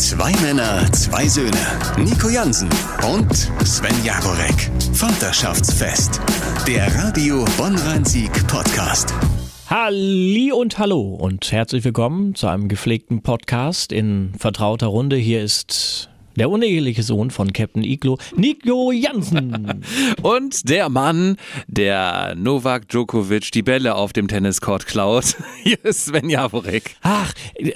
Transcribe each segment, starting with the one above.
Zwei Männer, zwei Söhne. Nico Jansen und Sven Jagorek. Vaterschaftsfest. Der Radio Bonn-Rhein-Sieg Podcast. Halli und hallo und herzlich willkommen zu einem gepflegten Podcast in vertrauter Runde. Hier ist der uneheliche Sohn von Captain Iglo, Nico Jansen. Und der Mann, der Novak Djokovic die Bälle auf dem Tenniscourt klaut. Hier ist Sven Javorek. Ach,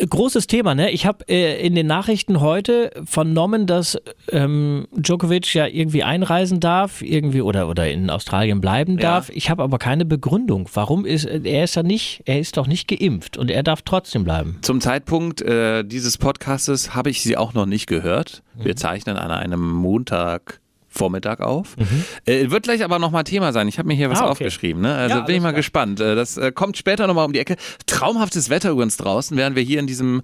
großes Thema, ne? Ich habe äh, in den Nachrichten heute vernommen, dass ähm, Djokovic ja irgendwie einreisen darf, irgendwie oder, oder in Australien bleiben darf. Ja. Ich habe aber keine Begründung. Warum ist er ist ja nicht, er ist doch nicht geimpft und er darf trotzdem bleiben. Zum Zeitpunkt äh, dieses Podcastes habe ich sie auch noch nicht gehört. Wir zeichnen an einem Montag. Vormittag auf. Äh, wird gleich aber nochmal Thema sein. Ich habe mir hier was Mhm. Ah, okay. aufgeschrieben. Ne? Also Ja, bin ich mal klar. gespannt. Äh, das äh, kommt später nochmal um die Ecke. Traumhaftes Wetter übrigens draußen, während wir hier in diesem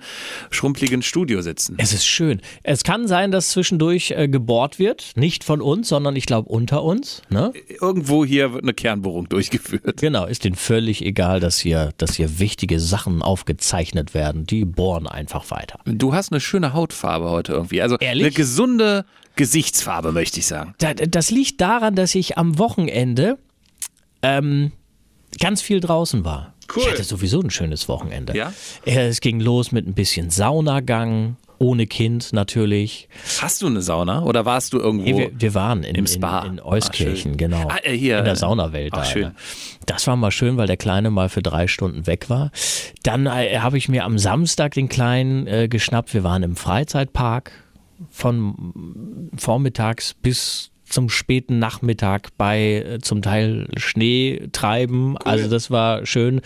schrumpeligen Studio sitzen. Es ist schön. Es kann sein, dass zwischendurch äh, gebohrt wird. Nicht von uns, sondern ich glaube unter uns. Ne? Irgendwo hier wird eine Kernbohrung durchgeführt. Genau, ist denen völlig egal, dass hier, dass hier wichtige Sachen aufgezeichnet werden. Die bohren einfach weiter. Du hast eine schöne Hautfarbe heute irgendwie. Also Ehrlich? eine gesunde Gesichtsfarbe, möchte ich sagen. Da- Das liegt daran, dass ich am Wochenende ähm, ganz viel draußen war. Cool. Ich hatte sowieso ein schönes Wochenende. Ja? Äh, Es ging los mit ein bisschen Saunagang, ohne Kind natürlich. Hast du eine Sauna oder warst du irgendwo? Nee, wir, wir waren in, Im Spa. in, in Euskirchen, Ah, genau. Ah, äh, hier, in der äh, Saunawelt. ach, da, schön. ne? Das war mal schön, weil der Kleine mal für drei Stunden weg war. Dann äh, habe ich mir am Samstag den Kleinen äh, geschnappt. Wir waren im Freizeitpark von vormittags bis zum späten Nachmittag bei äh, zum Teil Schnee treiben. Also das war schön.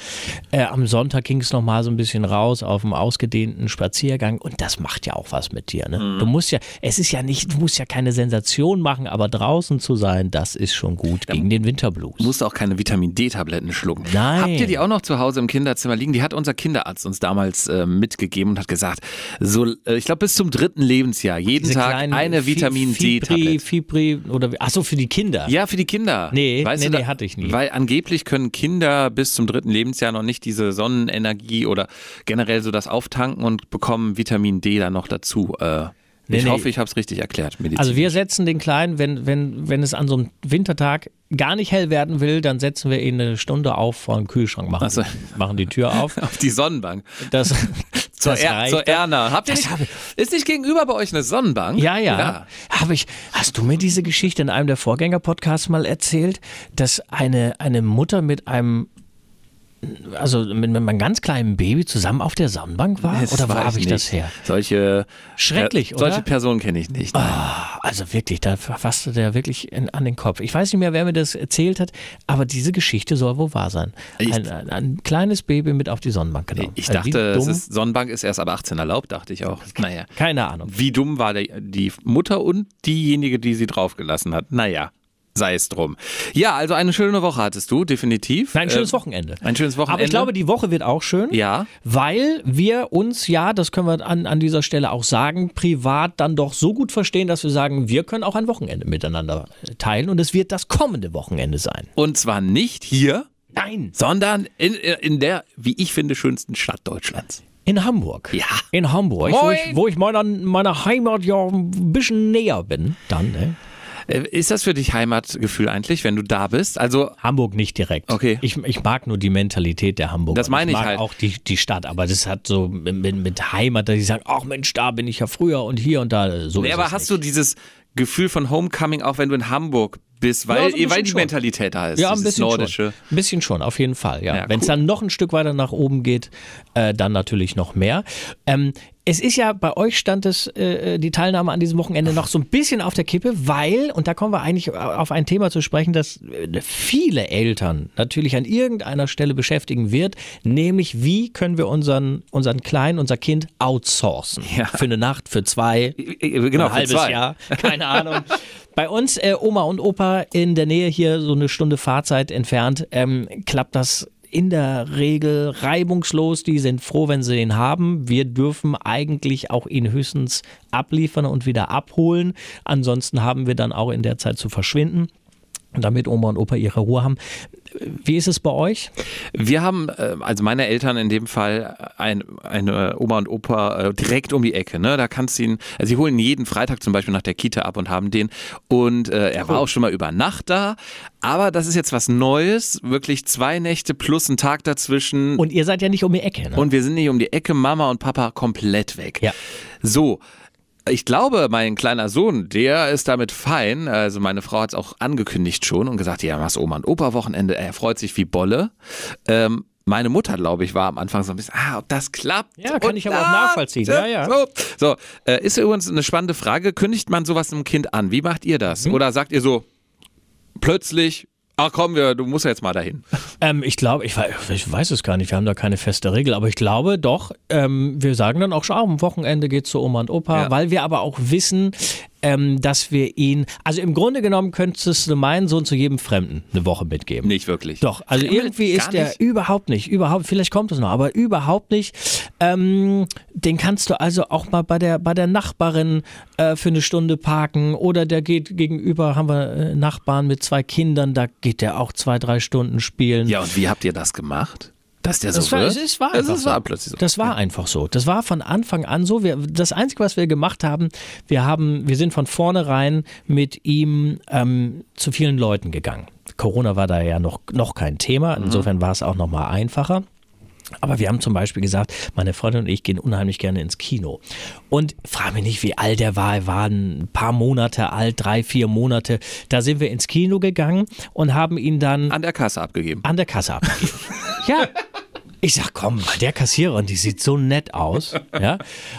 Äh, am Sonntag ging es nochmal so ein bisschen raus auf einem ausgedehnten Spaziergang und das macht ja auch was mit dir. Ne? Mhm. Du musst ja, es ist ja nicht, du musst ja keine Sensation machen, aber draußen zu sein, das ist schon gut gegen den Winterblues. Du musst auch keine Vitamin D-Tabletten schlucken. Nein. Habt ihr die auch noch zu Hause im Kinderzimmer liegen? Die hat unser Kinderarzt uns damals äh, mitgegeben und hat gesagt, so, äh, ich glaube bis zum dritten Lebensjahr, jeden Diese Tag eine Vitamin D-Tablette. Fibri oder ach so für die Kinder. Ja, für die Kinder. Nee, weißt nee, du, nee, da- hatte ich nie. Weil angeblich können Kinder bis zum dritten Lebensjahr noch nicht diese Sonnenenergie oder generell so das auftanken und bekommen Vitamin D dann noch dazu. Äh, Nee, ich hoffe, ich habe es richtig erklärt. Also wir setzen den Kleinen, wenn, wenn, wenn es an so einem Wintertag gar nicht hell werden will, dann setzen wir ihn eine Stunde auf vor dem Kühlschrank, machen, Ach so. machen die Tür auf. auf die Sonnenbank. Das, Zur, er zur. Erna. Habt ihr nicht, ist nicht gegenüber bei euch eine Sonnenbank? Ja, ja. Habe ich, hast du mir diese Geschichte in einem der Vorgänger-Podcasts mal erzählt, dass eine, eine Mutter mit einem, also mit, mit einem ganz kleinen Baby zusammen auf der Sonnenbank war? Das Oder wo habe ich nicht. das her? Solche, Schrecklich, äh, solche oder? Personen kenne ich nicht. Also wirklich, da fasste der wirklich in, an den Kopf. Ich weiß nicht mehr, wer mir das erzählt hat, aber diese Geschichte soll wohl wahr sein. Ich- Ein, ein, ein kleines Baby mit auf die Sonnenbank genommen. Ich Also dachte, es dumm? ist, Sonnenbank ist erst ab 18 erlaubt, dachte ich auch. Naja. Keine Ahnung. Wie dumm war der, die Mutter und diejenige, die sie draufgelassen hat? Naja, sei es drum. Ja, also eine schöne Woche hattest du, definitiv. Nein, ein schönes Äh, Wochenende. Ein schönes Wochenende. Aber ich glaube, die Woche wird auch schön. Ja. Weil wir uns ja, das können wir an, an dieser Stelle auch sagen, privat dann doch so gut verstehen, dass wir sagen, wir können auch ein Wochenende miteinander teilen und es wird das kommende Wochenende sein. Und zwar nicht hier, Nein. sondern in, in der, wie ich finde, schönsten Stadt Deutschlands. In Hamburg. Ja. In Hamburg, wo Moin. ich, wo ich meiner, meiner Heimat ja ein bisschen näher bin. Dann, ne? Äh, Ist das für dich Heimatgefühl eigentlich, wenn du da bist? Also Hamburg nicht direkt. Okay. Ich, ich mag nur die Mentalität der Hamburger. Das meine ich mag halt. auch die, die Stadt, aber das hat so mit, mit, Heimat, dass ich sage, ach Mensch, da bin ich ja früher und hier und da. So Nee, aber hast nicht. du dieses Gefühl von Homecoming, auch wenn du in Hamburg bist, weil, Ja, so ein weil die schon. Mentalität da ist, Ja, ein bisschen nordische. schon. Ein bisschen schon, auf jeden Fall. Ja. Ja, Wenn es cool. dann noch ein Stück weiter nach oben geht, äh, dann natürlich noch mehr. Ähm, es ist ja, bei euch stand es, äh, die Teilnahme an diesem Wochenende noch so ein bisschen auf der Kippe, weil, und da kommen wir eigentlich auf ein Thema zu sprechen, das äh, viele Eltern natürlich an irgendeiner Stelle beschäftigen wird, nämlich wie können wir unseren, unseren Kleinen, unser Kind outsourcen? Ja. Für eine Nacht, für zwei, Genau, ein für halbes zwei. Jahr, keine Ahnung. Bei uns, äh, Oma und Opa in der Nähe hier, so eine Stunde Fahrzeit entfernt, ähm, klappt das in der Regel reibungslos. Die sind froh, wenn sie ihn haben. Wir dürfen eigentlich auch ihn höchstens abliefern und wieder abholen. Ansonsten haben wir dann auch in der Zeit zu verschwinden. Damit Oma und Opa ihre Ruhe haben. Wie ist es bei euch? Wir haben, äh, also meine Eltern in dem Fall, ein, eine Oma und Opa äh, direkt um die Ecke. Ne? Da kannst du ihn, also sie holen jeden Freitag zum Beispiel nach der Kita ab und haben den. Und äh, er war auch schon mal über Nacht da. Aber das ist jetzt was Neues. Wirklich zwei Nächte plus ein Tag dazwischen. Und ihr seid ja nicht um die Ecke, ne? Und wir sind nicht um die Ecke, Mama und Papa komplett weg. Ja. So. Ich glaube, mein kleiner Sohn, der ist damit fein. Also meine Frau hat es auch angekündigt schon und gesagt, ja, machst Oma und Opa Wochenende. Er freut sich wie Bolle. Ähm, meine Mutter, glaube ich, war am Anfang so ein bisschen, ah, ob das klappt. Ja, kann Und ich aber auch nachvollziehen. Ja, ja. So, so äh, ist übrigens eine spannende Frage. Kündigt man sowas einem Kind an? Wie macht ihr das? Mhm. Oder sagt ihr so, plötzlich, ach komm, wir, du musst ja jetzt mal dahin. Ähm, ich glaube, ich, ich weiß es gar nicht, wir haben da keine feste Regel, aber ich glaube doch, ähm, wir sagen dann auch schon, ah, am Wochenende geht's zu Oma und Opa, Ja. weil wir aber auch wissen, ähm, dass wir ihn, also im Grunde genommen könntest du meinen Sohn zu jedem Fremden eine Woche mitgeben. Nicht wirklich. Doch, also Fremde irgendwie ist der nicht? überhaupt nicht, überhaupt, vielleicht kommt es noch, aber überhaupt nicht. Ähm, den kannst du also auch mal bei der, bei der Nachbarin äh, für eine Stunde parken oder der geht gegenüber, haben wir äh, Nachbarn mit zwei Kindern, da geht der auch zwei, drei Stunden spielen. Ja, und wie habt ihr das gemacht? Dass der so Das war, wird? es ist- war Das einfach ist- so. war plötzlich so. Das war einfach so. Das war von Anfang an so. Wir, das Einzige, was wir gemacht haben, wir haben, wir sind von vornherein mit ihm ähm, zu vielen Leuten gegangen. Corona war da ja noch, noch kein Thema. Mhm. Insofern war es auch noch mal einfacher. Aber wir haben zum Beispiel gesagt, meine Freundin und ich gehen unheimlich gerne ins Kino. Und frage mich nicht, wie alt er war. Er war ein paar Monate alt, drei, vier Monate. Da sind wir ins Kino gegangen und haben ihn dann An der Kasse abgegeben. an der Kasse abgegeben. ja. Ich sag, komm, der Kassiererin, die sieht so nett aus. Ja.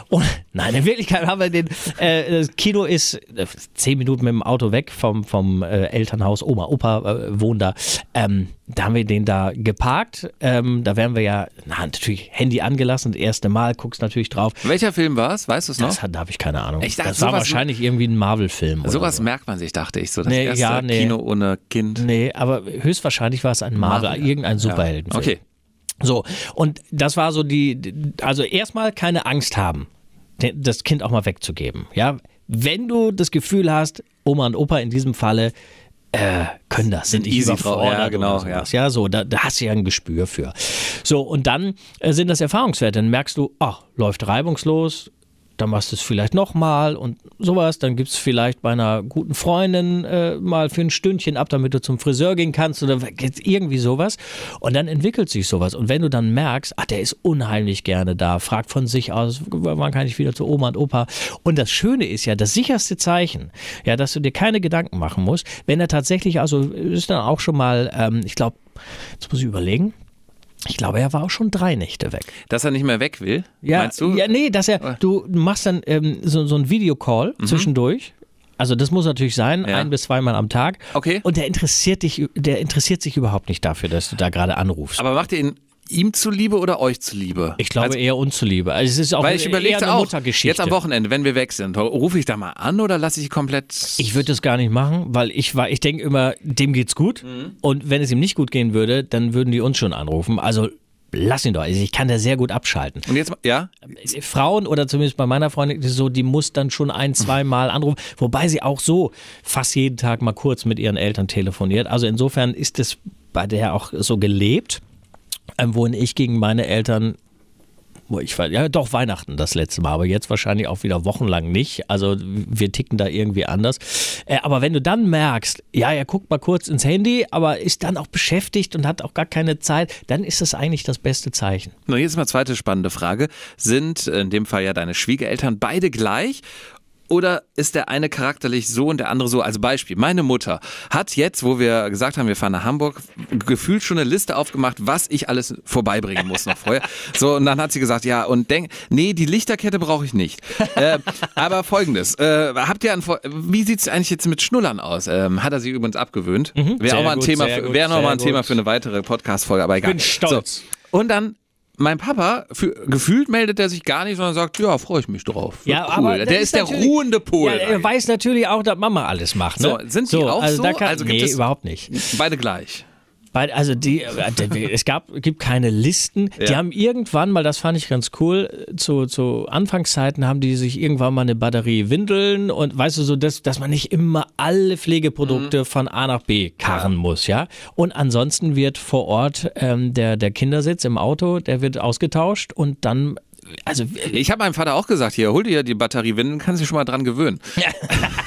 Und nein, in Wirklichkeit haben wir den, äh, das Kino ist äh, zehn Minuten mit dem Auto weg vom, vom äh, Elternhaus. Oma, Opa äh, wohnen da. Ähm, da haben wir den da geparkt. Ähm, da werden wir ja, na, natürlich Handy angelassen, das erste Mal, guckst natürlich drauf. Welcher Film war es? Weißt du es noch? Das da habe ich keine Ahnung. Ich dachte, das war wahrscheinlich irgendwie ein Marvel-Film. Sowas so. merkt man sich, dachte ich. So das Nee, erste ja, nee. Kino ohne Kind. Nee, aber höchstwahrscheinlich war es ein Marvel, Marvel. irgendein Superheldenfilm. Okay. So, und das war so die, also erstmal keine Angst haben, das Kind auch mal wegzugeben. Ja, wenn du das Gefühl hast, Oma und Opa in diesem Falle äh, können das, sind, Sind easy drauf. Ja, genau, sowas. Ja, so, da, da hast du ja ein Gespür für. So, und dann äh, sind das Erfahrungswerte. Dann merkst du, ah, läuft reibungslos, dann machst du es vielleicht nochmal und sowas. Dann gibt es vielleicht bei einer guten Freundin äh, mal für ein Stündchen ab, damit du zum Friseur gehen kannst oder irgendwie sowas. Und dann entwickelt sich sowas. Und wenn du dann merkst, ach, der ist unheimlich gerne da, fragt von sich aus, wann kann ich wieder zu Oma und Opa. Und das Schöne ist ja, das sicherste Zeichen, ja, dass du dir keine Gedanken machen musst, wenn er tatsächlich, also ist dann auch schon mal, ähm, ich glaube, jetzt muss ich überlegen, ich glaube, er war auch schon drei Nächte weg. Dass er nicht mehr weg will, Ja, meinst du? ja, nee, dass er, du machst dann ähm, so, so ein Videocall zwischendurch. Also das muss natürlich sein, Mhm. Ja. ein bis zweimal am Tag. Okay. Und der interessiert dich, der interessiert sich überhaupt nicht dafür, dass du da gerade anrufst. Aber macht ihr ihn ihm zuliebe oder euch zuliebe? ich glaube Also, eher uns zuliebe. Also es ist auch weil ich eher überlegte eine auch, Muttergeschichte. jetzt am Wochenende, wenn wir weg sind, rufe ich da mal an oder lasse ich komplett... Ich würde das gar nicht machen, weil ich war, ich denke immer, dem geht's gut. Mhm. Und wenn es ihm nicht gut gehen würde, dann würden die uns schon anrufen. Also lass ihn doch. Also ich kann da sehr gut abschalten. Und jetzt, ja? Frauen oder zumindest bei meiner Freundin ist es so, die muss dann schon ein, zwei Mal anrufen, wobei sie auch so fast jeden Tag mal kurz mit ihren Eltern telefoniert. Also insofern ist es bei der auch so gelebt, ähm, wohin ich gegen meine Eltern wo ich war, ja doch Weihnachten das letzte Mal, aber jetzt wahrscheinlich auch wieder wochenlang nicht. Also wir ticken da irgendwie anders. Äh, aber wenn du dann merkst, ja, er guckt mal kurz ins Handy, aber ist dann auch beschäftigt und hat auch gar keine Zeit, dann ist das eigentlich das beste Zeichen. Na, jetzt mal zweite spannende Frage. Sind in dem Fall ja deine Schwiegereltern beide gleich? Oder ist der eine charakterlich so und der andere so? Also Beispiel, meine Mutter hat jetzt, wo wir gesagt haben, wir fahren nach Hamburg, gefühlt schon eine Liste aufgemacht, was ich alles vorbeibringen muss noch vorher. So, und dann hat sie gesagt, ja, und denk, nee, die Lichterkette brauche ich nicht. äh, aber folgendes, äh, habt ihr Vor- wie sieht's eigentlich jetzt mit Schnullern aus? Ähm, hat er sich übrigens abgewöhnt. Wäre Mhm. Sehr auch mal ein gut, Thema, wäre noch sehr mal ein gut. Thema für eine weitere Podcast-Folge, aber egal. Bin stolz. So. Und dann mein Papa, für, gefühlt meldet er sich gar nicht, sondern sagt, ja, freue ich mich drauf. Ja, cool. aber der das ist, der ruhende Pol. Ja, er weiß natürlich auch, dass Mama alles macht. Ne? So, sind die auch also so? Da kann, Also nee, überhaupt nicht. Beide gleich. Bei, also die, äh, es gab, gibt keine Listen. Die Ja. haben irgendwann mal, das fand ich ganz cool, zu, zu Anfangszeiten haben die sich irgendwann mal eine Batterie Windeln und weißt du so, dass, dass man nicht immer alle Pflegeprodukte Mhm. von A nach B karren muss, ja. Und ansonsten wird vor Ort ähm, der, der Kindersitz im Auto, der wird ausgetauscht und dann, also Ich habe meinem Vater auch gesagt, hier, hol dir die Batterie Winden, kannst dich schon mal dran gewöhnen.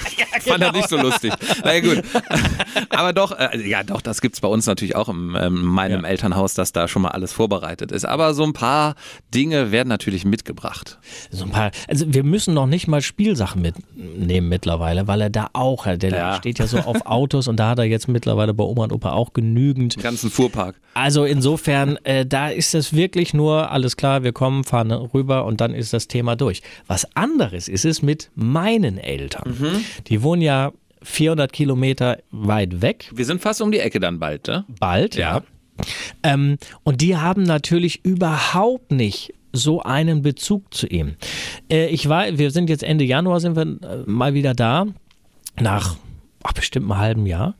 Fand er nicht so lustig. Na ja, gut. Aber doch, äh, ja doch, das gibt's bei uns natürlich auch in ähm, meinem Ja. Elternhaus, dass da schon mal alles vorbereitet ist. Aber so ein paar Dinge werden natürlich mitgebracht. So ein paar, also wir müssen noch nicht mal Spielsachen mitnehmen mittlerweile, weil er da auch, der Ja. steht ja so auf Autos und da hat er jetzt mittlerweile bei Oma und Opa auch genügend. Den ganzen Fuhrpark. Also insofern, äh, da ist es wirklich nur, alles klar, wir kommen, fahren rüber und dann ist das Thema durch. Was anderes ist es mit meinen Eltern. Die wohnen ja 400 Kilometer weit weg, Wir sind fast um die Ecke dann bald, ne? bald, ja. Ähm, und die haben natürlich überhaupt nicht so einen Bezug zu ihm. Äh, ich war, wir sind jetzt Ende Januar sind wir äh, mal wieder da, nach ach, bestimmt einem halben Jahr.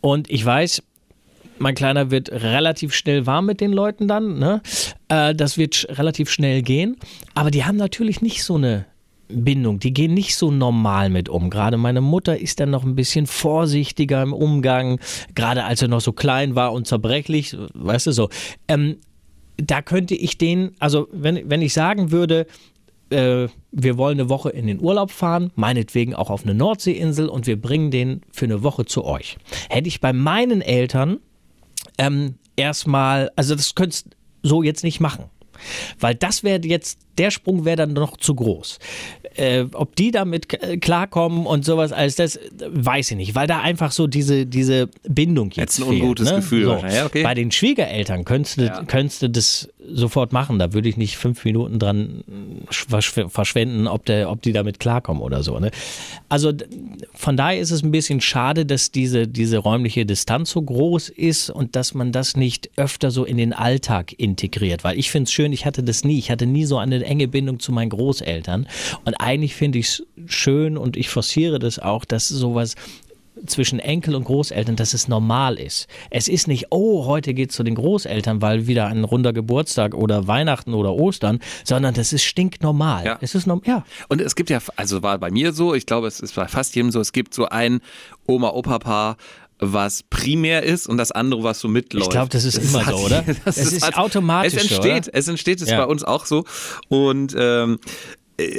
Und ich weiß, mein Kleiner wird relativ schnell warm mit den Leuten dann. Ne? Äh, das wird relativ schnell gehen. Aber die haben natürlich nicht so eine Bindung. Die gehen nicht so normal mit um. Gerade meine Mutter ist dann noch ein bisschen vorsichtiger im Umgang. Gerade als er noch so klein war und zerbrechlich, weißt du so. Ähm, da könnte ich den, also wenn, wenn ich sagen würde, äh, wir wollen eine Woche in den Urlaub fahren, meinetwegen auch auf eine Nordseeinsel und wir bringen den für eine Woche zu euch. Hätte ich bei meinen Eltern ähm, erstmal, also das könntest so jetzt nicht machen. Weil das wäre jetzt, der Sprung wäre dann noch zu groß. Äh, ob die damit klarkommen und sowas alles, das weiß ich nicht, weil da einfach so diese, diese Bindung jetzt Jetzt ein fehlt, ungutes ne? Gefühl So. Ja, okay. Bei den Schwiegereltern könntest du, Ja. könntest du das sofort machen. Da würde ich nicht fünf Minuten dran verschw- verschwenden, ob, der, ob die damit klarkommen oder so. Ne? Also von daher ist es ein bisschen schade, dass diese, diese räumliche Distanz so groß ist und dass man das nicht öfter so in den Alltag integriert. Weil ich finde es schön, ich hatte das nie. Ich hatte nie so eine enge Bindung zu meinen Großeltern. Und eigentlich finde ich es schön und ich forciere das auch, dass sowas zwischen Enkel und Großeltern, dass es normal ist. Es ist nicht, oh, heute geht's zu den Großeltern, weil wieder ein runder Geburtstag oder Weihnachten oder Ostern, sondern das ist stinknormal. Ja. Es ist normal, ja. Und es gibt ja, also war bei mir so, ich glaube, es ist bei fast jedem so, es gibt so ein Oma-Opa-Paar, was primär ist und das andere, was so mitläuft. Ich glaub, das ist immer hat so, oder? Das Es ist automatisch Es entsteht, oder? es entsteht, es Ja. bei uns auch so. Und ähm, äh,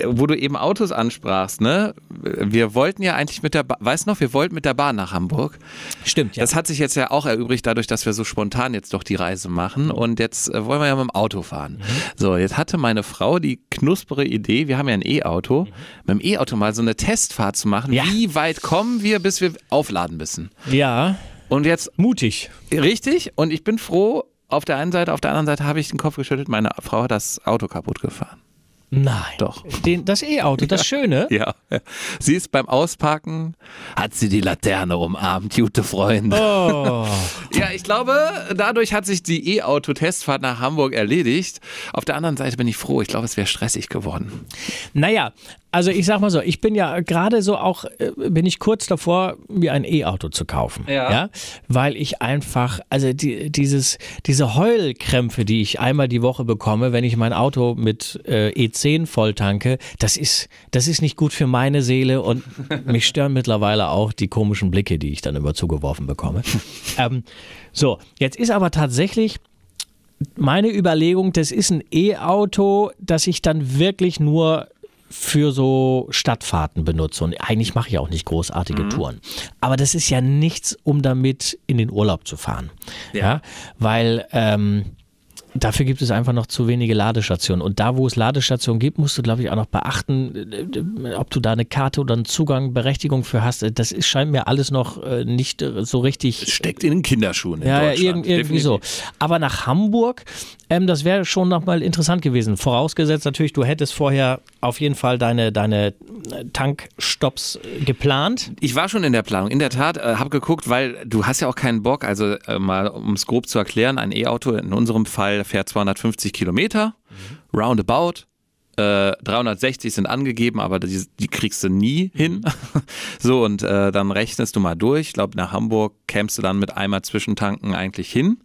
wo du eben Autos ansprachst, ne? Wir wollten ja eigentlich mit der, ba weißt noch, wir wollten mit der Bahn nach Hamburg. Stimmt, ja. Das hat sich jetzt ja auch erübrigt, dadurch, dass wir so spontan jetzt doch die Reise machen. Und jetzt äh, wollen wir ja mit dem Auto fahren. So, jetzt hatte meine Frau die knuspere Idee, wir haben ja ein E-Auto, mit dem E-Auto mal so eine Testfahrt zu machen. Ja. Wie weit kommen wir, bis wir aufladen müssen? ja, Und jetzt, mutig. richtig, und ich bin froh, auf der einen Seite, auf der anderen Seite habe ich den Kopf geschüttelt, meine Frau hat das Auto kaputt gefahren. Nein. Doch. Den, das E-Auto, das Schöne. Ja, sie ist beim Ausparken, hat sie die Laterne umarmt, gute Freunde. Oh. Ja, ich glaube, dadurch hat sich die E-Auto-Testfahrt nach Hamburg erledigt. Auf der anderen Seite bin ich froh. Ich glaube, es wäre stressig geworden. Naja, also ich sag mal so, ich bin ja gerade so auch, äh, bin ich kurz davor, mir ein E-Auto zu kaufen. Ja. Weil ich einfach, also die, dieses, diese Heulkrämpfe, die ich einmal die Woche bekomme, wenn ich mein Auto mit äh, E10 volltanke, das ist, das ist nicht gut für meine Seele und mich stören mittlerweile auch die komischen Blicke, die ich dann immer zugeworfen bekomme. ähm, so, jetzt ist aber tatsächlich meine Überlegung, das ist ein E-Auto, das ich dann wirklich nur für so Stadtfahrten benutze. Und eigentlich mache ich auch nicht großartige Touren. Aber das ist ja nichts, um damit in den Urlaub zu fahren. Ja, weil ähm, dafür gibt es einfach noch zu wenige Ladestationen. Und da, wo es Ladestationen gibt, musst du, glaube ich, auch noch beachten, äh, ob du da eine Karte oder einen Zugang, Berechtigung für hast. Das ist, scheint mir alles noch äh, nicht äh, so richtig Steckt in den Kinderschuhen in ja, ja, irgendwie so. Definitiv. Aber nach Hamburg, ähm, das wäre schon nochmal interessant gewesen. Vorausgesetzt natürlich, du hättest vorher auf jeden Fall deine, deine äh, Tankstops äh, geplant. Ich war schon in der Planung. In der Tat, äh, habe geguckt, weil du hast ja auch keinen Bock, also äh, mal um es grob zu erklären, ein E-Auto in unserem Fall fährt 250 Kilometer, roundabout. Äh, 360 sind angegeben, aber die, die kriegst du nie hin. so, und äh, dann rechnest du mal durch. Ich glaube, nach Hamburg kämst du dann mit einmal Zwischentanken eigentlich hin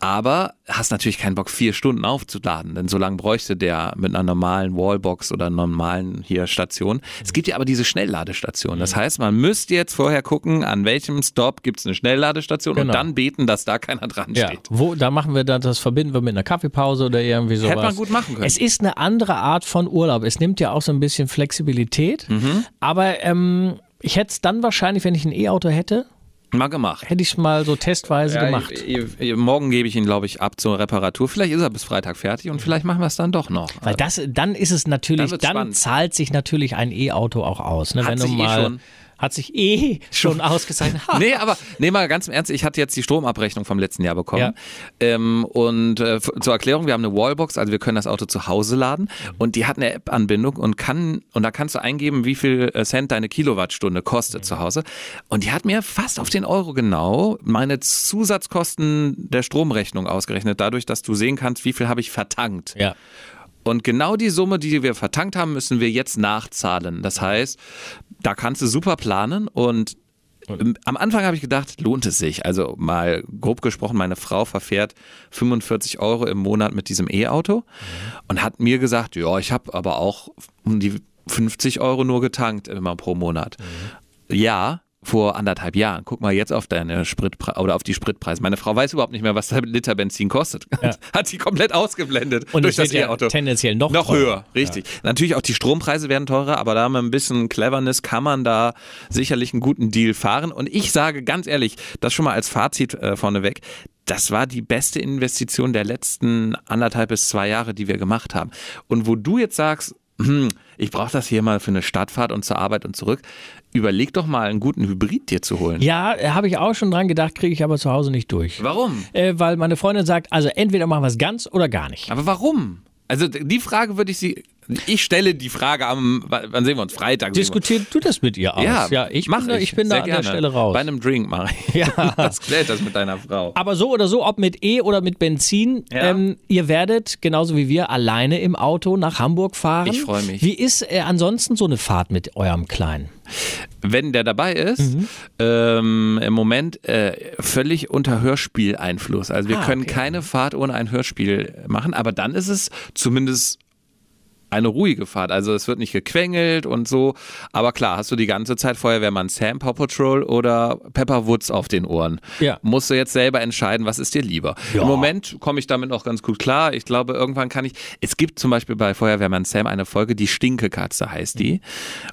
aber hast natürlich keinen Bock, vier Stunden aufzuladen, denn so lange bräuchte der mit einer normalen Wallbox oder normalen hier Station. Es gibt ja aber diese Schnellladestation. Das heißt, man müsste jetzt vorher gucken, an welchem Stop gibt es eine Schnellladestation genau. und dann beten, dass da keiner dran ja. steht. Wo, da machen wir dann, das verbinden wir mit einer Kaffeepause oder irgendwie sowas. Hätte man gut machen können. Es ist eine andere Art von Urlaub. Es nimmt ja auch so ein bisschen Flexibilität, mhm. aber ähm, ich hätte es dann wahrscheinlich, wenn ich ein E-Auto hätte, Mal gemacht. Hätte ich mal so testweise ja, gemacht. Ich, ich, morgen gebe ich ihn, glaube ich, ab zur Reparatur. Vielleicht ist er bis Freitag fertig und vielleicht machen wir es dann doch noch. Weil das, dann ist es natürlich, dann, dann zahlt sich natürlich ein E-Auto auch aus. Ne? Hat Wenn sich du eh mal, eh schon hat sich eh schon ausgezeichnet. nee, aber nee, mal ganz im Ernst, ich hatte jetzt die Stromabrechnung vom letzten Jahr bekommen. Ja. Ähm, und äh, zur Erklärung, wir haben eine Wallbox, also wir können das Auto zu Hause laden und die hat eine App-Anbindung und kann, und da kannst du eingeben, wie viel äh, Cent deine Kilowattstunde kostet mhm. zu Hause. Und die hat mir fast auf den Euro genau meine Zusatzkosten der Stromrechnung ausgerechnet, dadurch, dass du sehen kannst, wie viel habe ich vertankt. Ja. Und genau die Summe, die wir vertankt haben, müssen wir jetzt nachzahlen. Das heißt, da kannst du super planen und am Anfang habe ich gedacht, lohnt es sich. Also mal grob gesprochen, meine Frau verfährt 45 Euro im Monat mit diesem E-Auto und hat mir gesagt, ja, ich habe aber auch um die 50 Euro nur getankt immer pro Monat. Mhm. Ja, vor anderthalb Jahren. Guck mal jetzt auf deine Spritpreise oder auf die Spritpreise. Meine Frau weiß überhaupt nicht mehr, was der Liter Benzin kostet. Ja. Hat sie komplett ausgeblendet Und durch das E-Auto. Ja tendenziell noch, noch höher. Richtig. Ja. Natürlich auch die Strompreise werden teurer, aber da mit ein bisschen Cleverness kann man da sicherlich einen guten Deal fahren. Und ich sage ganz ehrlich, das schon mal als Fazit äh, vorneweg. Das war die beste Investition der letzten anderthalb bis zwei Jahre, die wir gemacht haben. Und wo du jetzt sagst, hm, ich brauche das hier mal für eine Stadtfahrt und zur Arbeit und zurück. Überleg doch mal, einen guten Hybrid dir zu holen. Ja, habe ich auch schon dran gedacht, kriege ich aber zu Hause nicht durch. Warum? Äh, weil meine Freundin sagt, also entweder machen wir es ganz oder gar nicht. Aber warum? Also die Frage würde ich sie ich stelle die Frage am, wann sehen wir uns? Freitag. Diskutiert du das mit ihr aus? Ja, ja ich, mach bin, ich, ich bin da an der Stelle raus. Bei einem Drink mache ich. Ja. Das klärt das mit deiner Frau. Aber so oder so, ob mit E oder mit Benzin, ja. ähm, ihr werdet genauso wie wir alleine im Auto nach Hamburg fahren. Ich freue mich. Wie ist äh, ansonsten so eine Fahrt mit eurem Kleinen? Wenn der dabei ist, mhm. ähm, im Moment äh, völlig unter Hörspieleinfluss. Also wir ah, können okay. keine Fahrt ohne ein Hörspiel machen, aber dann ist es zumindest eine ruhige Fahrt. Also es wird nicht gequengelt und so. Aber klar, hast du die ganze Zeit Feuerwehrmann Sam, Paw Patrol oder Pepper Woods auf den Ohren. Ja. Musst du jetzt selber entscheiden, was ist dir lieber. Ja. Im Moment komme ich damit noch ganz gut klar. Ich glaube, irgendwann kann ich. Es gibt zum Beispiel bei Feuerwehrmann Sam eine Folge, die Stinkekatze heißt die.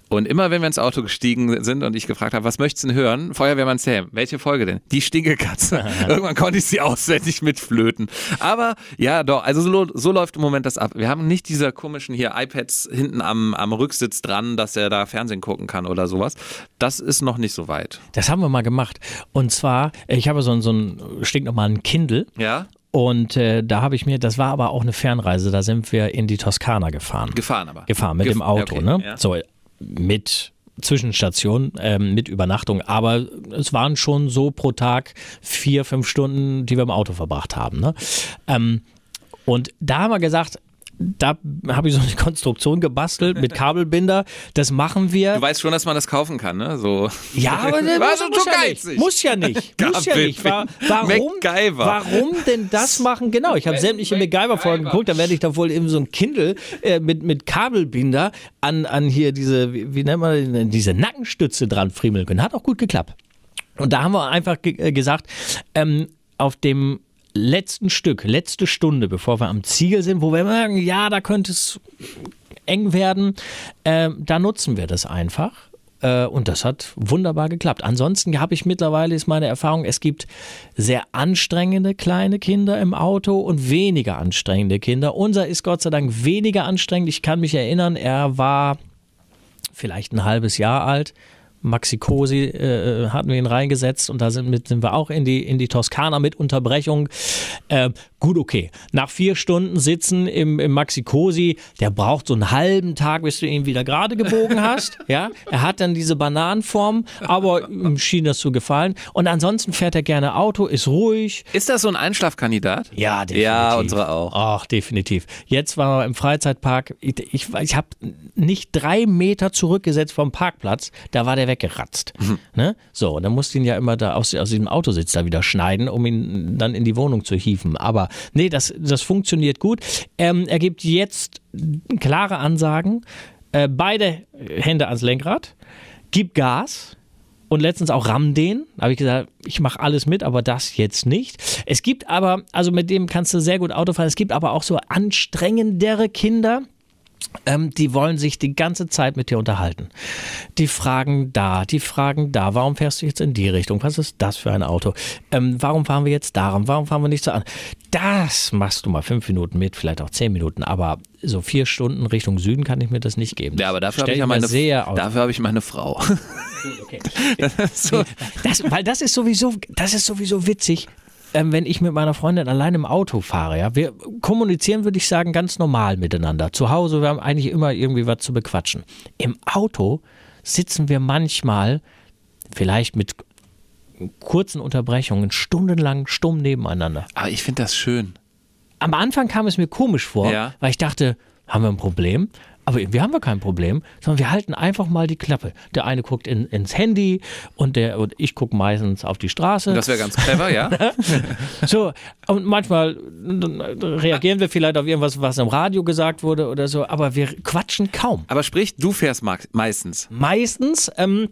Und immer wenn wir ins Auto gestiegen sind und ich gefragt habe, was möchtest du denn hören? Feuerwehrmann Sam, welche Folge denn? Die Stinkekatze. irgendwann konnte ich sie auswendig mitflöten. Aber ja, doch, also so, so läuft im Moment das ab. Wir haben nicht dieser komischen hier hier iPads hinten am, am Rücksitz dran, dass er da Fernsehen gucken kann oder sowas. Das ist noch nicht so weit. Das haben wir mal gemacht. Und zwar, ich habe so, so ein, stinknormalen Kindle. Ja. Und äh, da habe ich mir, das war aber auch eine Fernreise, da sind wir in die Toskana gefahren. Gefahren aber. Gefahren mit Gef dem Auto, okay, ne? Ja. So, mit Zwischenstation ähm, mit Übernachtung, aber es waren schon so pro Tag vier, fünf Stunden, die wir im Auto verbracht haben. Ne? Ähm, und da haben wir gesagt, da habe ich so eine Konstruktion gebastelt mit Kabelbinder. Das machen wir. Du weißt schon, dass man das kaufen kann, ne? So. Ja, aber der muss, muss, ja nicht. muss ja nicht. Muss ja nicht. War, warum, warum denn das machen? Genau, ich habe sämtliche MacGyver-Folgen geguckt. Da werde ich da wohl eben so ein Kindle äh, mit, mit Kabelbinder an, an hier diese, wie, wie nennt man diese Nackenstütze dran friemeln können. Hat auch gut geklappt. Und da haben wir einfach ge äh, gesagt, ähm, auf dem letzten Stück, letzte Stunde, bevor wir am Ziel sind, wo wir merken, ja, da könnte es eng werden, äh, da nutzen wir das einfach. Äh, und das hat wunderbar geklappt. Ansonsten habe ich mittlerweile, ist meine Erfahrung, es gibt sehr anstrengende kleine Kinder im Auto und weniger anstrengende Kinder. Unser ist Gott sei Dank weniger anstrengend. Ich kann mich erinnern, er war vielleicht ein halbes Jahr alt Maxi Cosi äh, hatten wir ihn reingesetzt und da sind, mit, sind wir auch in die, in die Toskana mit Unterbrechung. Äh, gut, okay. Nach vier Stunden sitzen im, im Maxi Cosi, der braucht so einen halben Tag, bis du ihn wieder gerade gebogen hast. ja, er hat dann diese Bananenform, aber ihm schien das zu gefallen. Und ansonsten fährt er gerne Auto, ist ruhig. Ist das so ein Einschlafkandidat? Ja, definitiv. Ja, unsere auch. Ach, definitiv. Jetzt waren wir im Freizeitpark. Ich, ich, ich habe nicht drei Meter zurückgesetzt vom Parkplatz, da war der weggeratzt. Mhm. Ne? So, und dann musste ihn ja immer da aus, aus diesem Autositz da wieder schneiden, um ihn dann in die Wohnung zu hieven. Aber nee, das, das funktioniert gut. Ähm, er gibt jetzt klare Ansagen. Äh, beide Hände ans Lenkrad. Gib Gas und letztens auch ramm den. Da habe ich gesagt, ich mache alles mit, aber das jetzt nicht. Es gibt aber, also mit dem kannst du sehr gut Auto fahren. Es gibt aber auch so anstrengendere Kinder. Ähm, die wollen sich die ganze Zeit mit dir unterhalten. Die fragen da, die fragen da, warum fährst du jetzt in die Richtung? Was ist das für ein Auto? Ähm, warum fahren wir jetzt darum? Warum fahren wir nicht so an? Das machst du mal fünf Minuten mit, vielleicht auch zehn Minuten, aber so vier Stunden Richtung Süden kann ich mir das nicht geben. Ja, aber dafür habe ich, ja meine, dafür habe ich meine Frau. Okay. so, Das, weil das ist sowieso, das ist sowieso witzig, ähm, wenn ich mit meiner Freundin allein im Auto fahre. Ja, wir kommunizieren, würde ich sagen, ganz normal miteinander. Zu Hause, wir haben eigentlich immer irgendwie was zu bequatschen. Im Auto sitzen wir manchmal, vielleicht mit kurzen Unterbrechungen, stundenlang stumm nebeneinander. aber ich finde das schön. Am Anfang kam es mir komisch vor, Ja. weil ich dachte, haben wir ein Problem? Aber irgendwie haben wir kein Problem, sondern wir halten einfach mal die Klappe. Der eine guckt in, ins Handy und der und ich gucke meistens auf die Straße. Das wäre ganz clever, ja? So, und manchmal reagieren wir vielleicht auf irgendwas, was im Radio gesagt wurde oder so, aber wir quatschen kaum. Aber sprich, du fährst meistens. Meistens, ähm,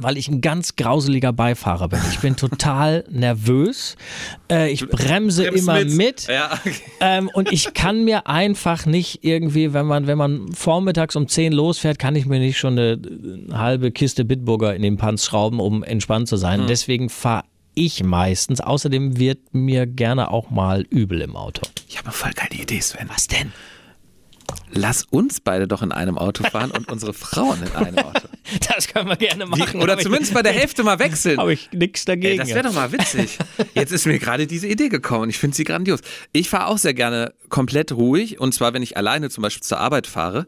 weil ich ein ganz grauseliger Beifahrer bin. Ich bin total nervös. Äh, ich bremse immer mit. Ja, okay. Ähm, und ich kann mir einfach nicht irgendwie, wenn man, wenn man vormittags um 10 losfährt, kann ich mir nicht schon eine, eine halbe Kiste Bitburger in den Panz schrauben, um entspannt zu sein. Deswegen fahre ich meistens. Außerdem wird mir gerne auch mal übel im Auto. Ich habe eine voll geile Idee, Sven. Was denn? Lass uns beide doch in einem Auto fahren und unsere Frauen in einem Auto. Das können wir gerne machen. Oder zumindest bei der Hälfte mal wechseln. Habe ich nichts Ey, dagegen. das wäre doch mal witzig. Jetzt ist mir gerade diese Idee gekommen und ich finde sie grandios. Ich fahre auch sehr gerne komplett ruhig und zwar, wenn ich alleine zum Beispiel zur Arbeit fahre.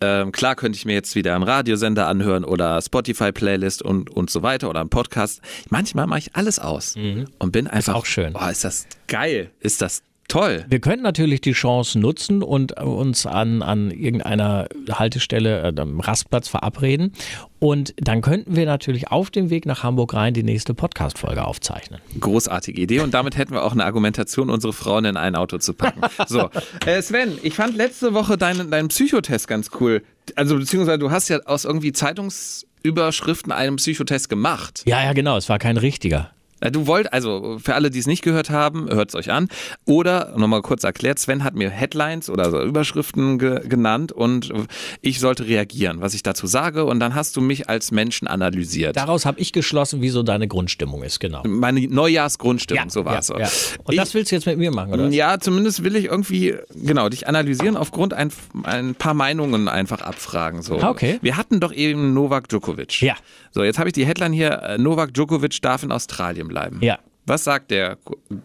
Ähm, klar könnte ich mir jetzt wieder einen Radiosender anhören oder Spotify-Playlist und, und so weiter oder einen Podcast. Manchmal mache ich alles aus und bin einfach. auch schön. Oh, ist das geil. Ist das toll. Wir könnten natürlich die Chance nutzen und uns an, an irgendeiner Haltestelle, äh, am Rastplatz verabreden. Und dann könnten wir natürlich auf dem Weg nach Hamburg rein die nächste Podcast-Folge aufzeichnen. Großartige Idee und damit hätten wir auch eine Argumentation, unsere Frauen in ein Auto zu packen. So, äh, Sven, ich fand letzte Woche deinen, deinen Psychotest ganz cool. Also beziehungsweise du hast ja aus irgendwie Zeitungsüberschriften einen Psychotest gemacht. Ja, ja, genau. Es war kein richtiger. Du wollt, also für alle, die es nicht gehört haben, hört es euch an. Oder, nochmal kurz erklärt, Sven hat mir Headlines oder so Überschriften ge genannt und ich sollte reagieren, was ich dazu sage. Und dann hast du mich als Menschen analysiert. Daraus habe ich geschlossen, wie so deine Grundstimmung ist, genau. Meine Neujahrsgrundstimmung, so war ja, es. ja. Und Ich- das willst du jetzt mit mir machen, oder? Ja, zumindest will ich irgendwie, genau, dich analysieren aufgrund ein, ein paar Meinungen einfach abfragen. So. Okay. Wir hatten doch eben Novak Djokovic. Ja. So, jetzt habe ich die Headline hier, Novak Djokovic darf in Australien bleiben. Ja. Was sagt der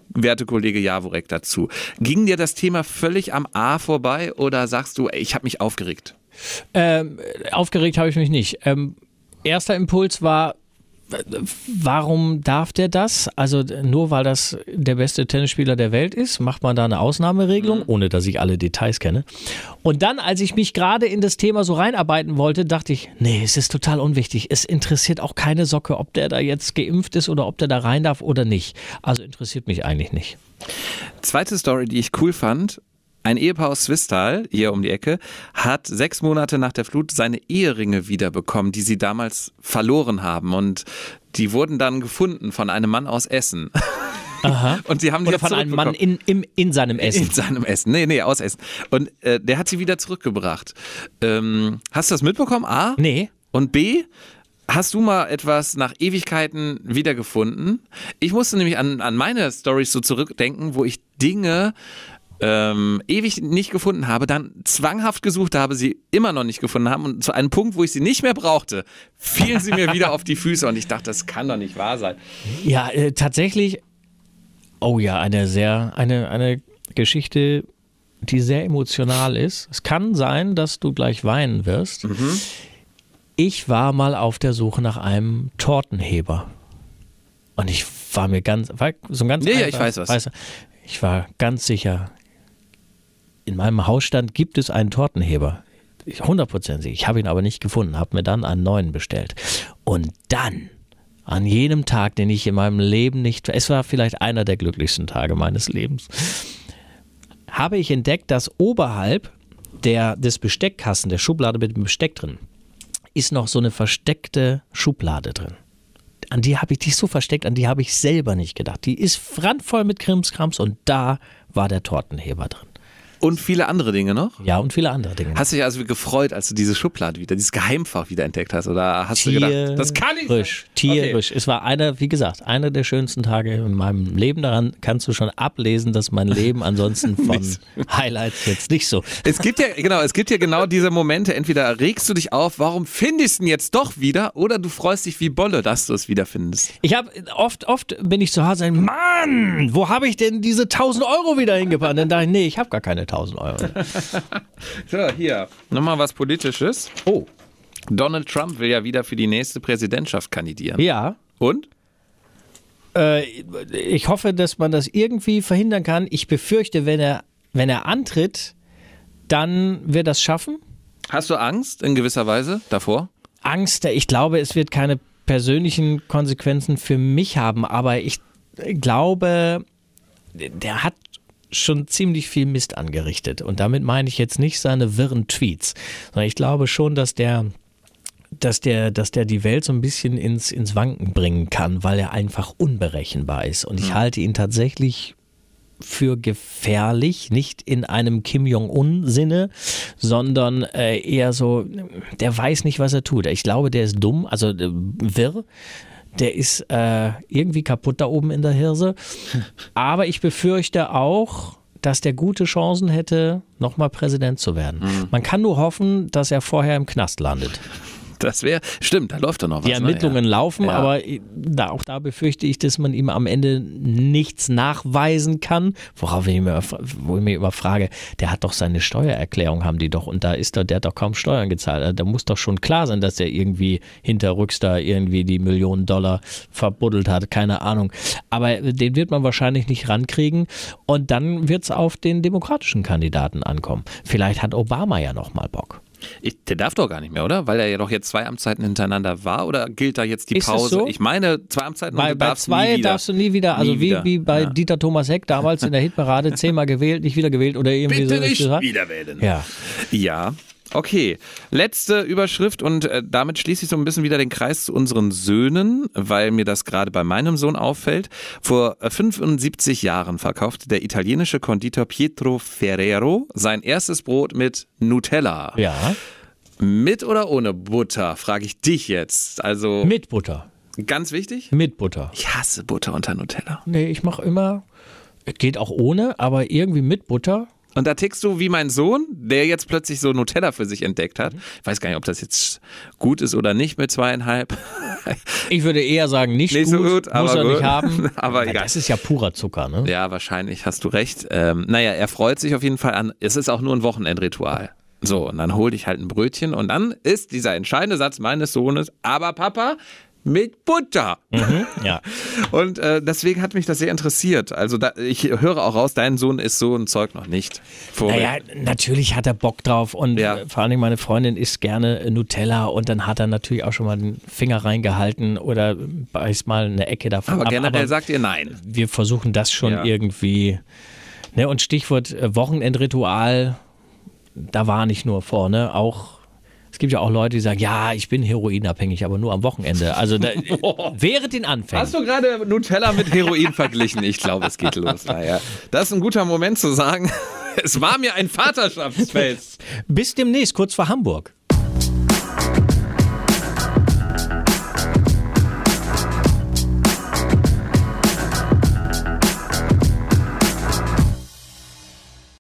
werte Kollege Jaworek dazu? Ging dir das Thema völlig am A vorbei oder sagst du, ey, ich habe mich aufgeregt? Ähm, aufgeregt habe ich mich nicht. Ähm, erster Impuls war, warum darf der das? Also nur weil das der beste Tennisspieler der Welt ist, macht man da eine Ausnahmeregelung, ohne dass ich alle Details kenne. Und dann, als ich mich gerade in das Thema so reinarbeiten wollte, dachte ich, nee, es ist total unwichtig. Es interessiert auch keine Socke, ob der da jetzt geimpft ist oder ob der da rein darf oder nicht. Also interessiert mich eigentlich nicht. Zweite Story, die ich cool fand. Ein Ehepaar aus Swistal, hier um die Ecke, hat sechs Monate nach der Flut seine Eheringe wiederbekommen, die sie damals verloren haben. Und die wurden dann gefunden von einem Mann aus Essen. Aha. Und sie haben die Oder von einem Mann in, im, in seinem Essen. In seinem Essen. Nee, nee, aus Essen. Und äh, der hat sie wieder zurückgebracht. Ähm, hast du das mitbekommen? A? Nee. Und B? Hast du mal etwas nach Ewigkeiten wiedergefunden? Ich musste nämlich an, an meine Stories so zurückdenken, wo ich Dinge ähm, ewig nicht gefunden habe, dann zwanghaft gesucht habe, sie immer noch nicht gefunden haben und zu einem Punkt, wo ich sie nicht mehr brauchte, fielen sie mir wieder auf die Füße und ich dachte, das kann doch nicht wahr sein. Ja, äh, tatsächlich. Oh ja, eine sehr, eine, eine Geschichte, die sehr emotional ist. Es kann sein, dass du gleich weinen wirst. Mhm. Ich war mal auf der Suche nach einem Tortenheber. Und ich war mir ganz, war so ein ganz Ja, ja, einfach- ich weiß was. weißt du, ich war ganz sicher, in meinem Hausstand gibt es einen Tortenheber. Ich- 100% sicher. Ich habe ihn aber nicht gefunden, habe mir dann einen neuen bestellt. Und dann, an jenem Tag, den ich in meinem Leben nicht, es war vielleicht einer der glücklichsten Tage meines Lebens, habe ich entdeckt, dass oberhalb der, des Besteckkasten, der Schublade mit dem Besteck drin, ist noch so eine versteckte Schublade drin. An die habe ich ist so versteckt, an die habe ich selber nicht gedacht. Die ist randvoll mit Krimskrams und da war der Tortenheber drin. Und viele andere Dinge noch? Ja, und viele andere Dinge. Hast du dich also gefreut, als du diese Schublade wieder, dieses Geheimfach wieder entdeckt hast? Oder hast du gedacht, das kann ich Tierisch, tierisch. Es war einer, wie gesagt, einer der schönsten Tage in meinem Leben. Daran kannst du schon ablesen, dass mein Leben ansonsten von Highlights jetzt nicht so. Es gibt ja, genau, es gibt ja genau diese Momente. Entweder regst du dich auf, warum findest du ihn jetzt doch wieder? Oder du freust dich wie Bolle, dass du es wiederfindest. Ich habe oft, oft bin ich zu Hause Mann, wo habe ich denn diese 1000 Euro wieder hingepackt? Dann dachte ich, nee, ich habe gar keine 1000 Euro. So, hier. Nochmal was Politisches. Oh. Donald Trump will ja wieder für die nächste Präsidentschaft kandidieren. Ja, Und? äh, ich hoffe, dass man das irgendwie verhindern kann. Ich befürchte, wenn er, wenn er antritt, dann wird das schaffen. Hast du Angst in gewisser Weise davor? Angst, ich glaube, es wird keine persönlichen Konsequenzen für mich haben, aber ich glaube, der hat schon ziemlich viel Mist angerichtet. Und damit meine ich jetzt nicht seine wirren Tweets, sondern ich glaube schon, dass der dass der, dass der die Welt so ein bisschen ins, ins Wanken bringen kann, weil er einfach unberechenbar ist. Und ich halte ihn tatsächlich für gefährlich, nicht in einem Kim Jong-un-Sinne, sondern äh, eher so, der weiß nicht, was er tut. Ich glaube, der ist dumm, also äh, wirr. Der ist äh, irgendwie kaputt da oben in der Hirse. Aber ich befürchte auch, dass der gute Chancen hätte, nochmal Präsident zu werden. Man kann nur hoffen, dass er vorher im Knast landet. Das wäre, stimmt, da läuft doch noch was. Die Ermittlungen ne? laufen, Ja. aber da, auch da befürchte ich, dass man ihm am Ende nichts nachweisen kann. Worauf ich mir, wo ich mir immer frage, der hat doch seine Steuererklärung, haben die doch, und da ist doch, der hat doch kaum Steuern gezahlt. Also Da muss doch schon klar sein, dass er irgendwie hinterrücks da irgendwie die Millionen Dollar verbuddelt hat, keine Ahnung. Aber den wird man wahrscheinlich nicht rankriegen und dann wird es auf den demokratischen Kandidaten ankommen. Vielleicht hat Obama ja nochmal Bock. Ich, der darf doch gar nicht mehr, oder? Weil er ja doch jetzt zwei Amtszeiten hintereinander war. Oder gilt da jetzt die Ist Pause? so? Ich meine, zwei Amtszeiten und Bei, du bei darfst zwei nie wieder. darfst du nie wieder, also Nie wie, wieder. wie bei Ja. Dieter Thomas Heck damals in der Hitparade, zehnmal gewählt, nicht wieder gewählt oder irgendwie Bitte so. nicht Ja. wieder wählen. Ja. Ja. Okay, letzte Überschrift und äh, damit schließe ich so ein bisschen wieder den Kreis zu unseren Söhnen, weil mir das gerade bei meinem Sohn auffällt. Vor äh, 75 Jahren verkaufte der italienische Konditor Pietro Ferrero sein erstes Brot mit Nutella. Ja, Mit oder ohne Butter, frage ich dich jetzt. Also mit Butter. ganz wichtig. Mit Butter. Ich hasse Butter unter Nutella. Nee, ich mache immer, es geht auch ohne, aber irgendwie mit Butter. Und da tickst du wie mein Sohn, der jetzt plötzlich so Nutella für sich entdeckt hat. Ich weiß gar nicht, ob das jetzt gut ist oder nicht mit zweieinhalb. Ich würde eher sagen, nicht, Nicht gut, so gut, muss er gut. nicht haben. Aber egal. Das ist ja purer Zucker, ne? Ja, wahrscheinlich hast du recht. Ähm, naja, er freut sich auf jeden Fall an. Es ist auch nur ein Wochenendritual. So, und dann hol ich halt ein Brötchen und dann ist dieser entscheidende Satz meines Sohnes, aber Papa, mit Butter. Ja. Und äh, deswegen hat mich das sehr interessiert. Also da, ich höre auch raus, dein Sohn ist so ein Zeug noch nicht. Vorweg. Naja, natürlich hat er Bock drauf und Ja. äh, vor allen Dingen meine Freundin isst gerne äh, Nutella und dann hat er natürlich auch schon mal den Finger reingehalten oder beißt mal eine Ecke davon. aber ab. generell Aber sagt ihr nein. wir versuchen das schon Ja. irgendwie. Ne, und Stichwort äh, Wochenendritual, da war nicht nur vorne, auch. Es gibt ja auch Leute, die sagen, ja, ich bin heroinabhängig, aber nur am Wochenende. Also da, während den Anfängen. Hast du gerade Nutella mit Heroin verglichen? Ich glaube, es geht los. Naja, das ist ein guter Moment zu sagen, es war mir ein Vaterschaftsfest. Bis demnächst, kurz vor Hamburg.